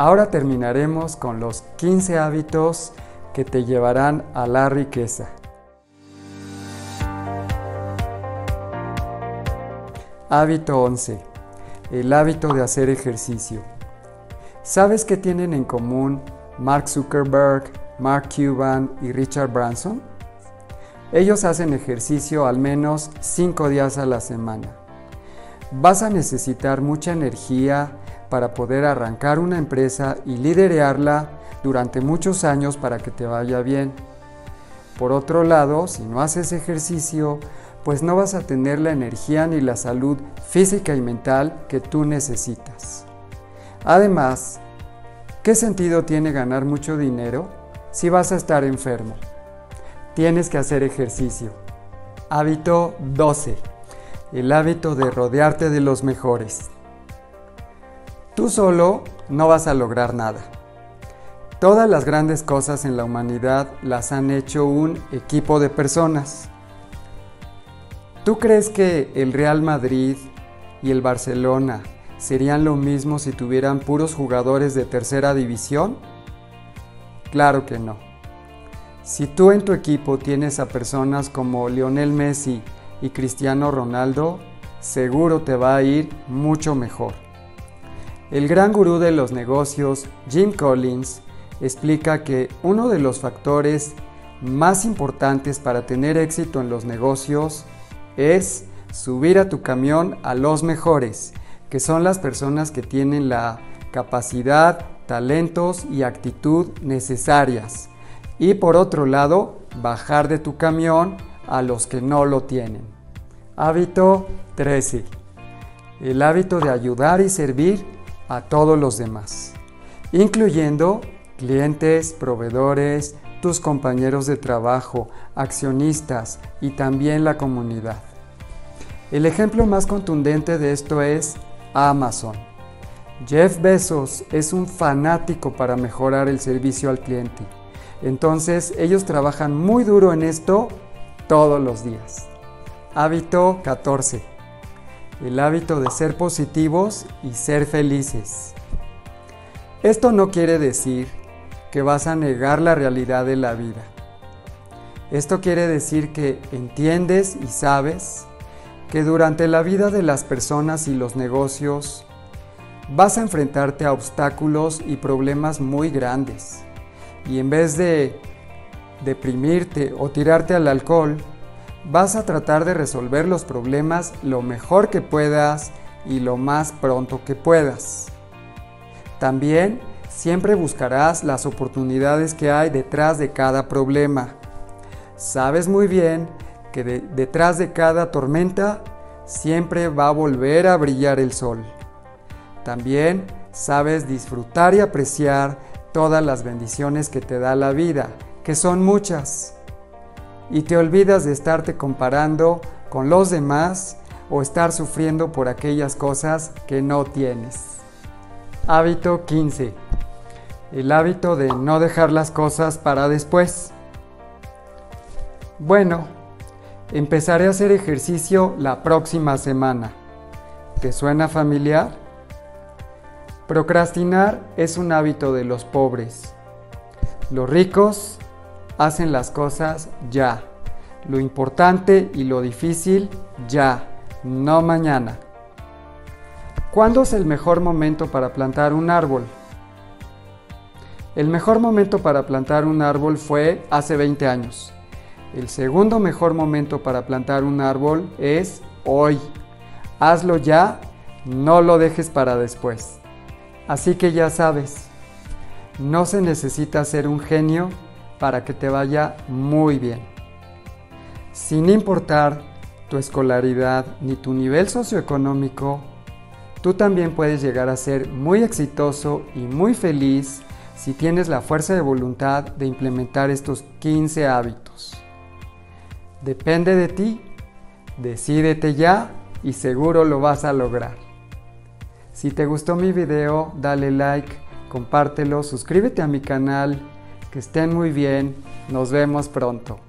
Ahora terminaremos con los 15 hábitos que te llevarán a la riqueza. Hábito 11. El hábito de hacer ejercicio. ¿Sabes qué tienen en común Mark Zuckerberg, Mark Cuban y Richard Branson? Ellos hacen ejercicio al menos 5 días a la semana. Vas a necesitar mucha energía para poder arrancar una empresa y liderarla durante muchos años para que te vaya bien. Por otro lado, si no haces ejercicio, pues no vas a tener la energía ni la salud física y mental que tú necesitas. Además, ¿qué sentido tiene ganar mucho dinero si vas a estar enfermo? Tienes que hacer ejercicio. Hábito 12. El hábito de rodearte de los mejores. Tú solo no vas a lograr nada. Todas las grandes cosas en la humanidad las han hecho un equipo de personas. ¿Tú crees que el Real Madrid y el Barcelona serían lo mismo si tuvieran puros jugadores de tercera división? Claro que no. Si tú en tu equipo tienes a personas como Lionel Messi y Cristiano Ronaldo, seguro te va a ir mucho mejor. El gran gurú de los negocios, Jim Collins, explica que uno de los factores más importantes para tener éxito en los negocios es subir a tu camión a los mejores, que son las personas que tienen la capacidad, talentos y actitud necesarias. Y por otro lado, bajar de tu camión a los que no lo tienen. Hábito 13. El hábito de ayudar y servir a todos los demás, incluyendo clientes, proveedores, tus compañeros de trabajo, accionistas y también la comunidad. El ejemplo más contundente de esto es Amazon. Jeff Bezos es un fanático para mejorar el servicio al cliente. Entonces ellos trabajan muy duro en esto todos los días. Hábito 14. El hábito de ser positivos y ser felices. Esto no quiere decir que vas a negar la realidad de la vida. Esto quiere decir que entiendes y sabes que durante la vida de las personas y los negocios vas a enfrentarte a obstáculos y problemas muy grandes. Y en vez de deprimirte o tirarte al alcohol, vas a tratar de resolver los problemas lo mejor que puedas y lo más pronto que puedas. También siempre buscarás las oportunidades que hay detrás de cada problema. Sabes muy bien que detrás de cada tormenta siempre va a volver a brillar el sol. También sabes disfrutar y apreciar todas las bendiciones que te da la vida, que son muchas. Y te olvidas de estarte comparando con los demás o estar sufriendo por aquellas cosas que no tienes. Hábito 15. El hábito de no dejar las cosas para después. Bueno, empezaré a hacer ejercicio la próxima semana. ¿Te suena familiar? Procrastinar es un hábito de los pobres. Los ricos hacen las cosas ya. Lo importante y lo difícil ya, no mañana. ¿Cuándo es el mejor momento para plantar un árbol? El mejor momento para plantar un árbol fue hace 20 años. El segundo mejor momento para plantar un árbol es hoy. Hazlo ya, no lo dejes para después. Así que ya sabes, no se necesita ser un genio para que te vaya muy bien. Sin importar tu escolaridad ni tu nivel socioeconómico, tú también puedes llegar a ser muy exitoso y muy feliz si tienes la fuerza de voluntad de implementar estos 15 hábitos. Depende de ti, decídete ya y seguro lo vas a lograr. Si te gustó mi video, dale like, compártelo, suscríbete a mi canal, que estén muy bien, nos vemos pronto.